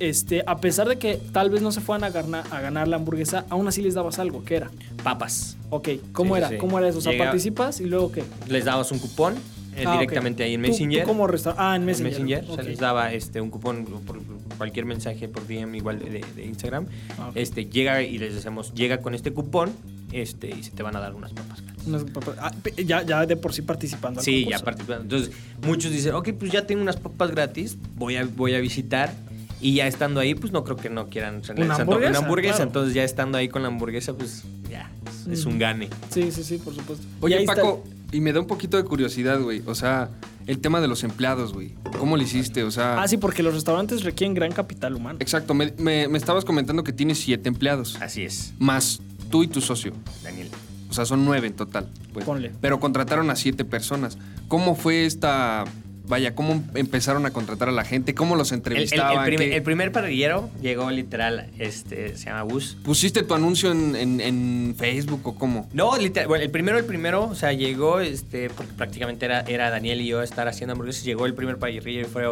Este, a pesar de que tal vez no se fueran a ganar, a ganar la hamburguesa, aún así les dabas algo, ¿qué era? Papas. Ok, ¿cómo Sí, era? sí. ¿Cómo era eso? O sea, Llega- participas y luego qué? Les dabas un cupón eh, Ah, ok. directamente ahí en Tú- Messenger. ¿Tú, como? Ah, en En Messenger. Messenger, Ok. se les daba este, un cupón por cualquier mensaje por DM igual de, de- de Instagram. Ah, ok. Este, llega y les decimos, llega con este cupón este, y se te van a dar unas papas. Unas papas- ah, ya, ya de por sí participando. al Sí, concurso. ya participando. Entonces, muchos dicen, ok, pues ya tengo unas papas gratis, voy a, voy a visitar. Y ya estando ahí, pues no creo que no quieran Una hamburguesa, una hamburguesa. claro. Entonces, ya estando ahí con la hamburguesa, pues ya, es, es Mm. un gane. Sí, sí, sí, por supuesto. Y Oye, está- Paco, y me da un poquito de curiosidad, güey. O sea, el tema de los empleados, güey. ¿Cómo le hiciste? O sea. Ah, sí, porque los restaurantes requieren gran capital humano. Exacto, me, me- me estabas comentando que tienes siete empleados, Así es, más tú y tu socio. Daniel. O sea, son nueve en total. pues. Ponle. Pero contrataron a siete personas. ¿Cómo fue esta... Vaya, ¿cómo empezaron a contratar a la gente? ¿Cómo los El, el- entrevistaban? el primer, ¿Qué- el primer parrillero llegó literal, este, se llama Bus. ¿Pusiste tu anuncio en, en- en Facebook o cómo? No, literal, bueno, el primero, el primero, o sea, llegó, este, porque prácticamente era, era Daniel y yo estar haciendo hamburguesas, llegó el primer parrillero y fue,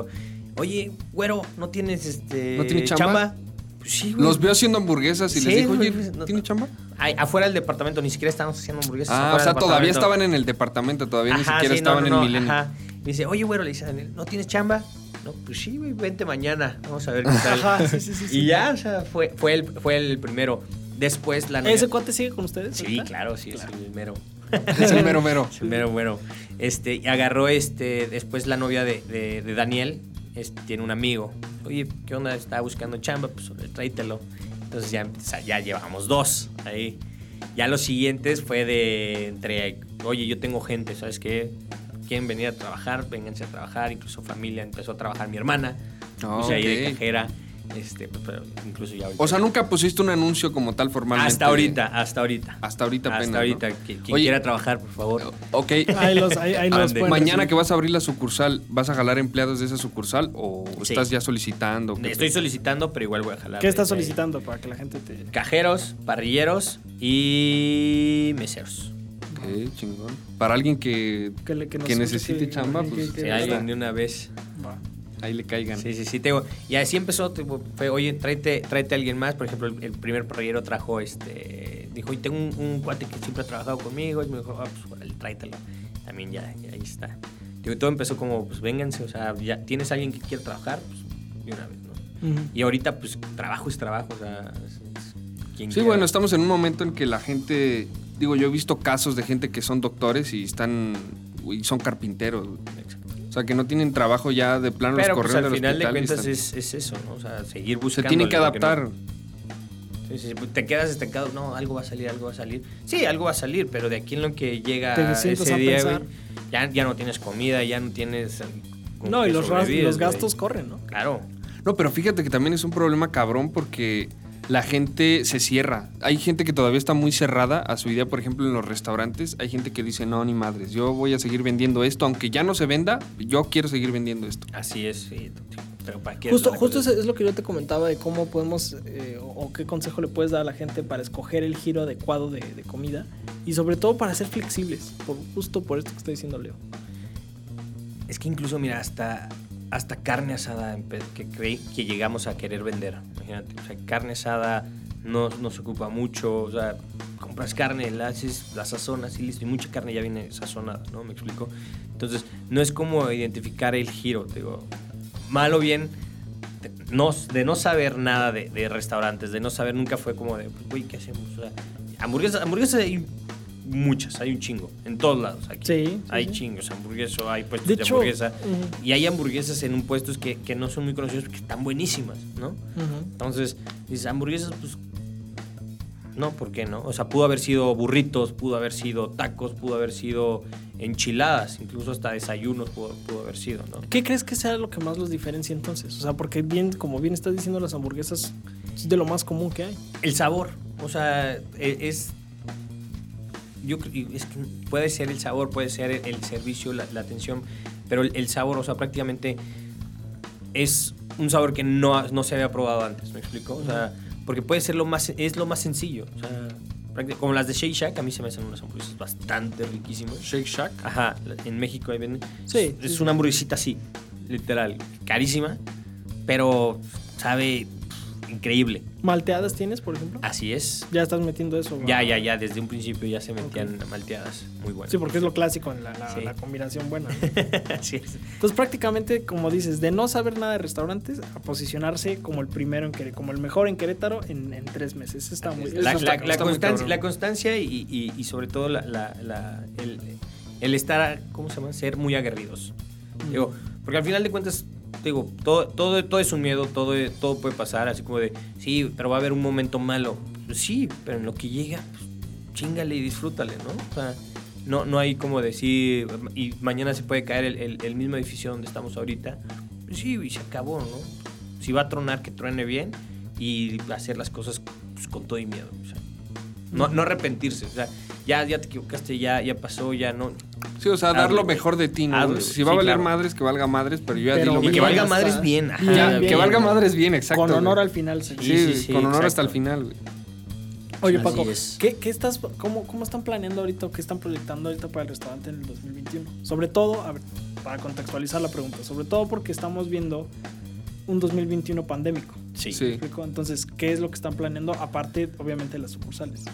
oye, güero, ¿no tienes, este, ¿No tienes chamba? Pues sí, güey. Los veo haciendo hamburguesas y les dijo, oye, güey, no- ¿tiene chamba? Ay, afuera del departamento, ni siquiera estábamos haciendo hamburguesas. Ah, o sea, todavía estaban en el departamento, todavía ni siquiera sí, estaban no, en Milenio. ajá. Dice, oye, güero, le dice a Daniel, ¿no tienes chamba? No, pues sí, güey, vente mañana. Vamos a ver qué tal. Ajá, sí, sí, sí, sí. Y ya, o sea, fue, fue, el, fue el primero. Después la novia- ¿Ese cuate sigue con ustedes? Sí, ahorita? claro, sí, es el mero. Es el mero mero. Es el mero, mero. Este, y agarró este, después la novia de, de- de Daniel, tiene un amigo. Oye, ¿qué onda? Está buscando chamba, pues tráetelo. Entonces ya, ya llevamos dos ahí. Ya los siguientes fue de entre, oye, yo tengo gente, ¿sabes qué? Quieren venir a trabajar, vénganse a trabajar, incluso familia, empezó a trabajar mi hermana, Ah, puse ahí de cajera, este, pues, pero incluso ya ahorita. O sea, nunca pusiste un anuncio como tal formalmente. hasta ahorita, hasta ahorita. Hasta ahorita Hasta apenas, ahorita, ¿no? que- quien Oye, quiera trabajar, por favor. Ok. Ahí los, ahí, los Mañana recibir. que vas a abrir la sucursal, ¿vas a jalar empleados de esa sucursal o Sí. estás ya solicitando? ¿Qué- Estoy solicitando, pero igual voy a jalar. ¿Qué estás solicitando para que la gente te... Cajeros, parrilleros y meseros. Ok, chingón. Para alguien que, Que, le- que nos que escuche, necesite que- chamba, que- pues que- Si que- alguien de una vez. Va. Ahí le caigan. Sí, sí, sí. Te digo, y así empezó. tipo, fue, oye, tráete, tráete a alguien más. Por ejemplo, el, el primer parrillero trajo este. Dijo, y tengo un, un cuate que siempre ha trabajado conmigo. Y me dijo, ah, pues órale, tráetelo. También ya, ya ahí está. Digo, y todo empezó como, pues vénganse. O sea, ya tienes a alguien que quiere trabajar, pues de una vez, ¿no? Y ahorita, pues trabajo es trabajo. O sea, es- es- quien Sí, quiera. bueno, estamos en un momento en que la gente, digo, yo he visto casos de gente que son doctores y están, y son carpinteros. Exacto. O sea, que no tienen trabajo ya de plano Pero los pues, correos al del final de cuentas es, es eso, ¿no? O sea, seguir Se buscando. tienen que adaptar. Sí, sí, sí, pues, te quedas estancado, no, algo va a salir, algo va a salir. Sí, algo va a salir, pero de aquí en lo que llega ese a día, güey, ya, ya no tienes comida, ya no tienes... eh, No, y los, los güey. gastos corren, ¿no? Claro. No, pero fíjate que también es un problema cabrón porque la gente se cierra. Hay gente que todavía está muy cerrada a su idea, por ejemplo, en los restaurantes. Hay gente que dice, no, ni madres, yo voy a seguir vendiendo esto, aunque ya no se venda, yo quiero seguir vendiendo esto. Así es, sí, pero ¿para qué? Justo, Es la justo cosa. es, es lo que yo te comentaba de cómo podemos eh, o, o qué consejo le puedes dar a la gente para escoger el giro adecuado de, de comida y sobre todo para ser flexibles, por, justo por esto que está diciendo Leo. Es que incluso, mira, hasta, hasta carne asada que creí que llegamos a querer vender. Imagínate, o sea, carne asada no, no se ocupa mucho, o sea, compras carne, la haces, la sazonas y listo, y mucha carne ya viene sazonada, ¿no? ¿Me explico? Entonces, no es como identificar el giro, digo, mal o bien, de no, de no saber nada de, restaurantes, de no saber, nunca fue como de, pues, güey, ¿qué hacemos? O sea, hamburguesas, hamburguesas muchas, hay un chingo, en todos lados aquí. Sí, hay sí. chingos, hamburguesas, hay puestos De hamburguesa. ujú. Y hay hamburguesas en un puestos que, que no son muy conocidos porque están buenísimas, ¿no? Ujú. Entonces, dices, hamburguesas, pues. No, ¿por qué no? O sea, pudo haber sido burritos, pudo haber sido tacos, pudo haber sido enchiladas, incluso hasta desayunos pudo, pudo haber sido, ¿no? ¿Qué crees que sea lo que más los diferencia entonces? O sea, porque bien, como bien estás diciendo, las hamburguesas es de lo más común que hay. El sabor, o sea, e- es. Yo es que puede ser el sabor, puede ser el, el servicio, la, la atención, pero el, el sabor, o sea, prácticamente es un sabor que no, no se había probado antes, ¿me explico? O sea, porque puede ser lo más, es lo más sencillo, o sea, como las de Shake Shack, a mí se me hacen unas hamburguesas bastante riquísimas. Shake Shack. Ajá, en México ahí venden. Sí, es, sí, una hamburguesita así, literal, carísima, pero sabe increíble. ¿Malteadas tienes, por ejemplo? Así es. Ya estás metiendo eso. Ya, ya, ya, desde un principio ya se metían malteadas. Muy buenas. Sí, porque es lo clásico en la, la- Sí. la combinación buena. ¿no? Así es. Entonces, prácticamente, como dices, de no saber nada de restaurantes a posicionarse como el primero en Querétaro, como el mejor en Querétaro en, en tres meses. Está muy La, la- está- muy constancia, la constancia y, y- y sobre todo la, la- la- el, el estar, ¿cómo se llama? Ser muy aguerridos. Mm. Digo, porque al final de cuentas, digo, todo, todo, todo es un miedo, todo, todo puede pasar, así como de, sí, pero va a haber un momento malo. Sí, pero en lo que llega, pues, chingale y disfrútale, ¿no? O sea, no, no hay como decir, y mañana se puede caer el, mismo edificio donde estamos ahorita. Sí, y se acabó, ¿no? Si va a tronar, que truene bien y hacer las cosas pues, con todo y miedo. no, no arrepentirse, o sea, ya, ya te equivocaste, ya, ya pasó, ya no. Sí, o sea, dar lo mejor de ti, ¿no? Hazlo, Si va sí, a valer claro. madres, que valga madres, pero yo ya Pero- di lo Y que mejor. valga hasta- madres bien, ajá, bien, Ya, bien. que valga madres bien, exacto. Con honor güey. al final. sí. Sí, Sí, sí, sí, con honor hasta el final, güey. Oye, Así Paco, es. ¿qué, qué estás, cómo, ¿cómo están planeando ahorita o qué están proyectando ahorita para el restaurante en el 2021? Sobre todo, a ver, para contextualizar la pregunta, sobre todo porque estamos viendo un 2021 pandémico. Sí. Sí. ¿me explico? Entonces, ¿qué es lo que están planeando? Aparte, obviamente, de las sucursales.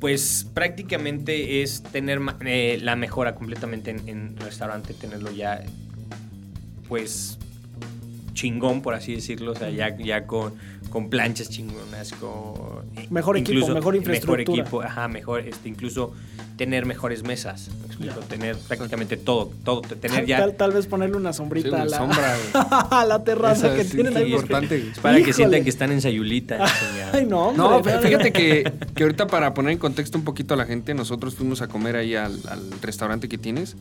Pues prácticamente es tener eh, la mejora completamente en, en restaurante, tenerlo ya, pues, chingón, por así decirlo, o sea, ya, ya con, con planchas chingonas, con... Mejor equipo, mejor infraestructura. Mejor equipo, ajá, mejor, este, incluso tener mejores mesas, ¿me explico? tener prácticamente todo, todo, tener ya... Tal, tal vez ponerle una sombrita Sí, a, la, sombra, güey. a la terraza Esa que sí, tienen sí, ahí. importante. Para que sientan que están en Sayulita. Ay, no, hombre. No, no, fíjate que, que ahorita para poner en contexto un poquito a la gente, nosotros fuimos a comer ahí al, al restaurante que tienes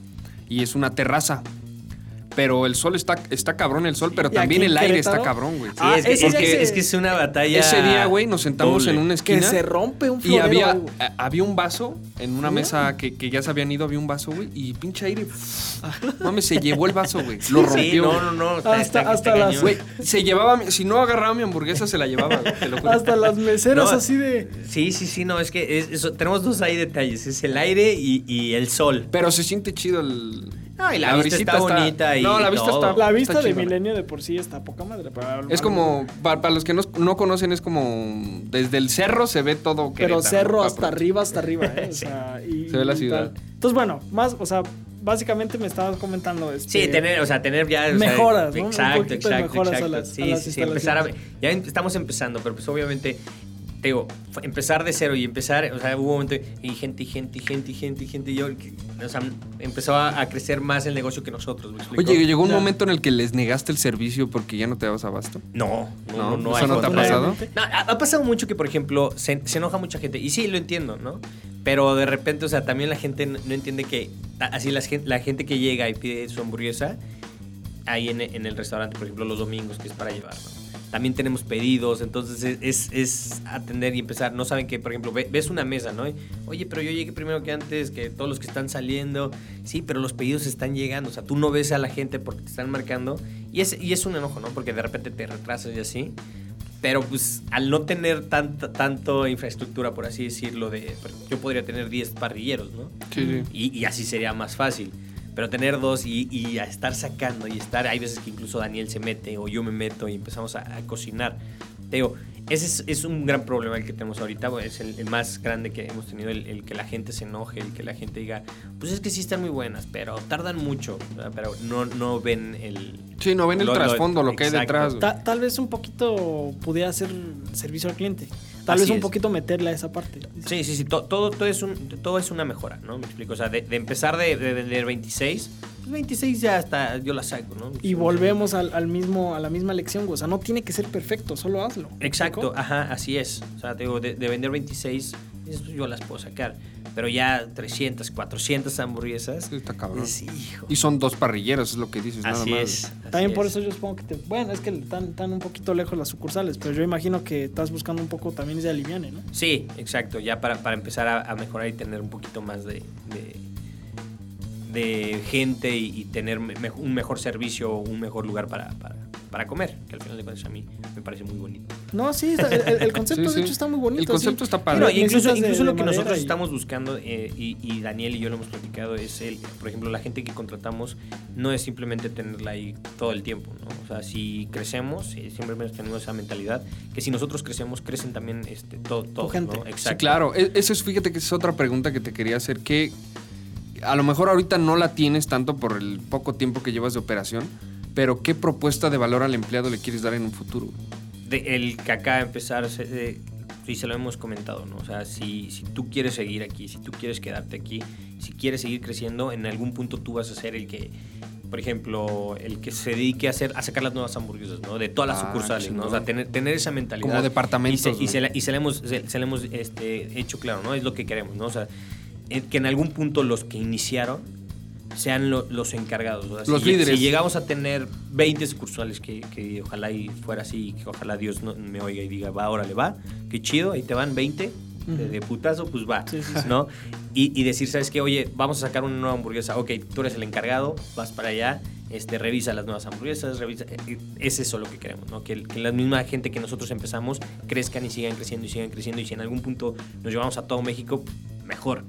y es una terraza. Pero el sol está, está cabrón el sol, pero ¿Y también el aire está cabrón, güey. Sí, Ah, es, que, es, que, es que es una batalla. Ese día, güey, nos sentamos doble. en una Que esquina. se rompe un Y había, algo. había un vaso en una ¿Sí? mesa que, que ya se habían ido, había un vaso, güey, y pinche aire. Mames, se llevó el vaso, güey. Lo rompió. Sí, no, no, no. Hasta- está- hasta las-. Güey, se llevaba, mi- si no agarraba mi hamburguesa, se la llevaba, güey, te lo juro. Hasta las meseras No. así de. Sí, sí, sí, no, es que es- eso- tenemos dos ahí detalles, es el aire y, y el sol. Pero se siente chido el. No, y la, vista brisita está bonita y No, la vista todo. está. La vista está de chingona. Milenio de por sí está poca madre. pero- Es como, para, para los que no, no conocen, es como desde el cerro se ve todo. Pero cerro hasta arriba, hasta arriba, ¿eh? O sea, y- Se ve la ciudad. tal. Entonces, bueno, más, o sea, básicamente me estabas comentando. Este, Sí, tener, o sea, tener ya... o sea, Mejoras, Exacto, exacto, mejoras a exacto. las- a sí, las sí, sí, empezar a... Ya estamos empezando, pero pues obviamente, te digo, empezar de cero y empezar, o sea, hubo un momento y gente, y gente, y gente, y gente, y gente, y yo, que- o sea, empezó a, a crecer más el negocio que nosotros, ¿me? Oye, llegó un momento en el que les negaste el servicio porque ya no te dabas abasto. No, no, No, no, no. ¿eso no te ha pasado? No, ha, ha pasado mucho que, por ejemplo, se, se enoja mucha gente. Y sí, lo entiendo, ¿no? Pero de repente, o sea, también la gente no entiende que así la, la gente que llega y pide su hamburguesa, ahí en, en el restaurante, por ejemplo, los domingos, que es para llevar, ¿no? También tenemos pedidos, entonces es, es, atender y empezar. No saben que, por ejemplo, ve- ves una mesa, ¿no? Oye, pero yo llegué primero que antes, que todos los que están saliendo. Sí, pero los pedidos están llegando. O sea, tú no ves a la gente porque te están marcando. Y es, y es un enojo, ¿no? Porque de repente te retrasas y así. Pero pues al no tener tanta tanto infraestructura, por así decirlo, de yo podría tener 10 parrilleros, ¿no? Sí, sí. Y, y así sería más fácil. Pero tener dos y, y a estar sacando y estar, hay veces que incluso Daniel se mete o yo me meto y empezamos a, a cocinar. Te digo, ese es, es un gran problema el que tenemos ahorita, es el, el más grande que hemos tenido, el, el que la gente se enoje, el que la gente diga, pues es que sí están muy buenas, pero tardan mucho, ¿verdad? pero no, no ven el... Sí, no ven el Lo- trasfondo, lo, que hay detrás. Ta- tal vez un poquito pudiera ser servicio al cliente. Tal Así vez un es. poquito meterle a esa parte. Sí, sí, sí, to- todo, todo, es, un, todo es una mejora, ¿no? Me explico, o sea, de, de empezar de, de vender 26, pues 26 ya hasta yo la saco, ¿no? Y volvemos al, al mismo, a la misma lección, güey. O sea, no tiene que ser perfecto, solo hazlo. ¿Me Exacto, ajá, así es. O sea, te digo, de, de vender 26, dices, pues, yo las puedo sacar. Pero ya 300, 400 hamburguesas. Sí, Está cabrón. es, hijo. Y son dos parrilleros, es lo que dices, nada Así más. es. así También por es. eso yo supongo que te... Bueno, es que están, están un poquito lejos las sucursales, pero yo imagino que estás buscando un poco también de aliviane, ¿no? Sí, exacto, ya para, para empezar a, a mejorar y tener un poquito más de, de, de gente y, y tener me- un mejor servicio, un mejor lugar para, para, para comer, que al final de cuentas a mí me parece muy bonito. No, sí, está- el, concepto Sí, de sí. hecho está muy bonito. El concepto sí. está padre. Incluso, de- incluso lo de que nosotros y- estamos buscando, eh, y, y Daniel y yo lo hemos platicado, es el, por ejemplo, la gente que contratamos no es simplemente tenerla ahí todo el tiempo, ¿no? O sea, si crecemos, eh, siempre tenemos esa mentalidad, que si nosotros crecemos, crecen también este, todo, todo, gente. ¿no? Sí, Exacto. Sí, claro. E- Eso es, fíjate que esa es otra pregunta que te quería hacer, que a lo mejor ahorita no la tienes tanto por el poco tiempo que llevas de operación, pero ¿qué propuesta de valor al empleado le quieres dar en un futuro? De- el que acá empezar, se- de- sí se lo hemos comentado, ¿no? O sea, si, si tú quieres seguir aquí, si tú quieres quedarte aquí, si quieres seguir creciendo, en algún punto tú vas a ser el que, por ejemplo, el que se dedique a hacer, a sacar las nuevas hamburguesas, ¿no? De todas las Ah, sucursales, ¿no? O chingón. sea, tener, tener esa mentalidad. Como departamentos, Y se, y se la, y se la hemos, se, se la hemos este, hecho claro, ¿no? Es lo que queremos, ¿no? O sea, que en algún punto los que iniciaron sean lo- los encargados. o sea, Los si, líderes. Si llegamos a tener 20 sucursales, que, que ojalá y fuera así, que ojalá Dios no, me oiga y diga, va, órale, va, qué chido, ahí te van 20 de, Ujú. de putazo, pues va, Sí, sí, sí. ¿no? Y, y decir, ¿sabes qué? Oye, vamos a sacar una nueva hamburguesa, ok, tú eres el encargado, vas para allá, este, revisa las nuevas hamburguesas, revisa, eh, eh, es eso lo que queremos, ¿no? Que, que la misma gente que nosotros empezamos crezcan y sigan creciendo y sigan creciendo y si en algún punto nos llevamos a todo México, mejor.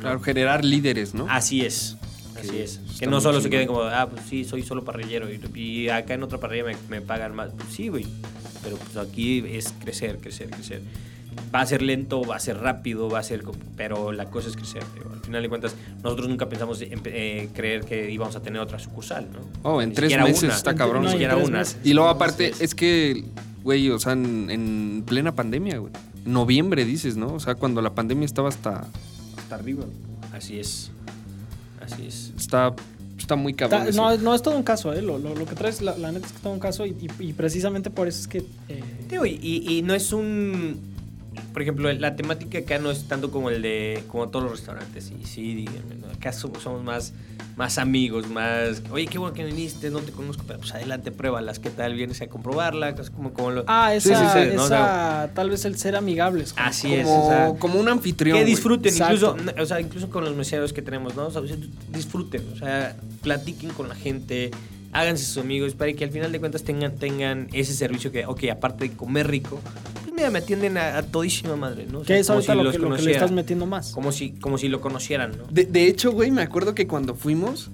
Claro, generar líderes, ¿no? Así es. Así Sí, es. está Que no solo se queden como, ah, pues sí, soy solo parrillero y, y acá en otra parrilla me, me pagan más. Pues sí, güey. Pero pues aquí es crecer, crecer, crecer. va a ser lento, va a ser rápido, va a ser... Pero la cosa es crecer. digo. Al final de cuentas, nosotros nunca pensamos en eh, creer que íbamos a tener otra sucursal, ¿no? Oh, en Ni tres meses una. está cabrón. no, Ni siquiera tres una. meses. Y luego aparte, es. es que, güey, o sea, en, en plena pandemia, güey. Noviembre dices, ¿no? O sea, cuando la pandemia estaba hasta, hasta arriba. Así es. Así es. Está, está muy cabrón. No, no es todo un caso, ¿eh? Lo, lo- lo que traes, la, la neta es que es todo un caso y, y- y precisamente por eso es que... eh, Digo, y- y no es un. Por ejemplo, la temática acá no es tanto como el de. como todos los restaurantes. Y sí, díganme, ¿no? acá somos, somos más, más amigos, más. Oye, qué bueno que viniste, no te conozco, pero pues adelante, pruébalas. ¿Qué tal? Vienes a comprobarla. Es como, como lo. ah, Sí, esa, sí, sí, no, esa tal vez el ser amigables. como- Así es. como, o sea, como un anfitrión. que disfruten, incluso, o sea, incluso con los meseros que tenemos, ¿no? O sea, disfruten, o sea, platiquen con la gente, háganse sus amigos para que al final de cuentas tengan, tengan ese servicio que, ok, aparte de comer rico, mira, me atienden a, a todísima madre, ¿no? O sea, Que es como ahorita si lo los que, lo que le conociera, estás metiendo más. Como si, como si lo conocieran, ¿no? De, de hecho, güey, me acuerdo que cuando fuimos,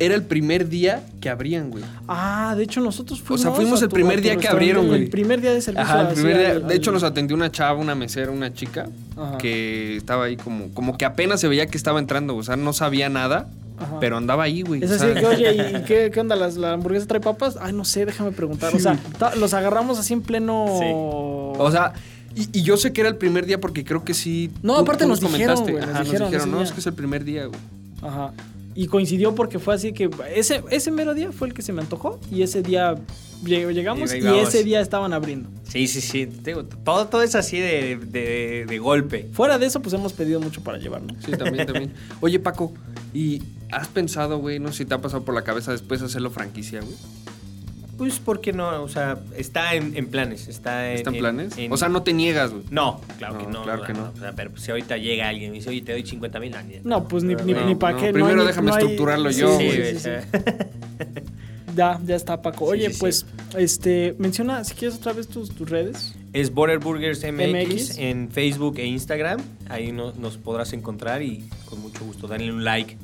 era el primer día que abrían, güey. Ah, de hecho nosotros fuimos... sea, fuimos el primer día que abrieron, güey. El primer día de servicio. Ajá, el primer día. al- De hecho, al- nos atendió una chava, una mesera, una chica, Ajá. que estaba ahí como, como que apenas se veía que estaba entrando, o sea, no sabía nada, Ajá. pero andaba ahí, güey. Es así que, oye, ¿y qué, qué onda? ¿Las, ¿La hamburguesa trae papas? Ay, no sé, déjame preguntar. O sea, los agarramos así en pleno... O sea, y, y yo sé que era el primer día porque creo que sí. No, aparte nos dijeron, güey, nos Ajá, nos dijeron dijeron, ese no, día". es que es el primer día, güey. Ajá. Y coincidió porque fue así que ese, ese mero día fue el que se me antojó y ese día lleg- llegamos Y ese día estaban abriendo. Sí, sí, sí. te digo, todo, todo es así de, de, de golpe. Fuera de eso, pues hemos pedido mucho para llevarnos. Sí, también, también. Oye, Paco, ¿y has pensado, güey, no sé si te ha pasado por la cabeza después hacerlo franquicia, güey? Pues, ¿por qué no? O sea, está en, en planes. Está en, ¿Están planes? en- O sea, no te niegas, güey. No, claro que No, no. claro que no. O sea, pero si ahorita llega alguien y dice, oye, te doy 50 mil, No, pues ni, ni, No, ni para no, qué. primero hay déjame hay- estructurarlo Sí, yo, sí, güey. sí, sí. Ya, ya está, Paco. Oye, sí, sí. pues, este, menciona, si quieres otra vez tus, tus redes. Es Border Burgers MX, MX. en Facebook e Instagram. Ahí no- nos podrás encontrar y con mucho gusto darle un like.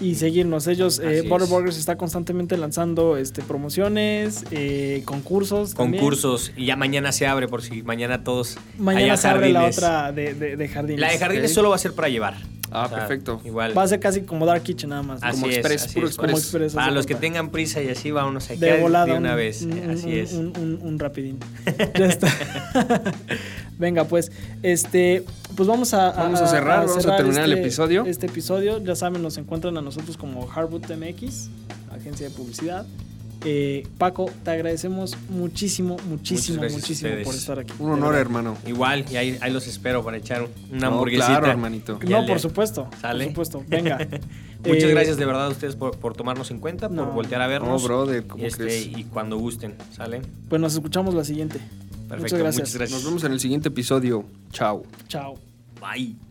Y seguirnos. Ellos, eh, Así Border es. Burgers está constantemente lanzando este, promociones, eh, concursos. también. Concursos. Y ya mañana se abre por si mañana todos. Mañana se abre la otra de, de, de jardines. La de jardines solo va a ser para llevar. Ah, perfecto. Igual. Va a ser casi como Dark Kitchen nada más. Así como es, express, así puro es. express. Como express, Para los que tengan prisa y así vámonos a de volada. de una un- vez. un- así un- es. Un, un- un rapidín. ya está. Venga, pues, este, pues vamos a, Vamos a cerrar, vamos a terminar el este- episodio. Este episodio, ya saben, nos encuentran a nosotros como Harwood MX, agencia de publicidad. Eh, Paco, te agradecemos muchísimo, muchísimo, muchísimo por estar aquí. Un honor, hermano. Igual, y ahí, ahí los espero para echar una No, hamburguesita. claro, hermanito. No, por supuesto. ¿Sale? Por supuesto. Venga. Muchas Eh, gracias de verdad a ustedes por, por tomarnos en cuenta, por No. voltear a No, vernos. brother, ¿cómo y, este, crees? y cuando gusten, ¿sale? Pues nos escuchamos la siguiente. Perfecto, Muchas gracias. muchas gracias. Nos vemos en el siguiente episodio. Chao. Chao. Bye.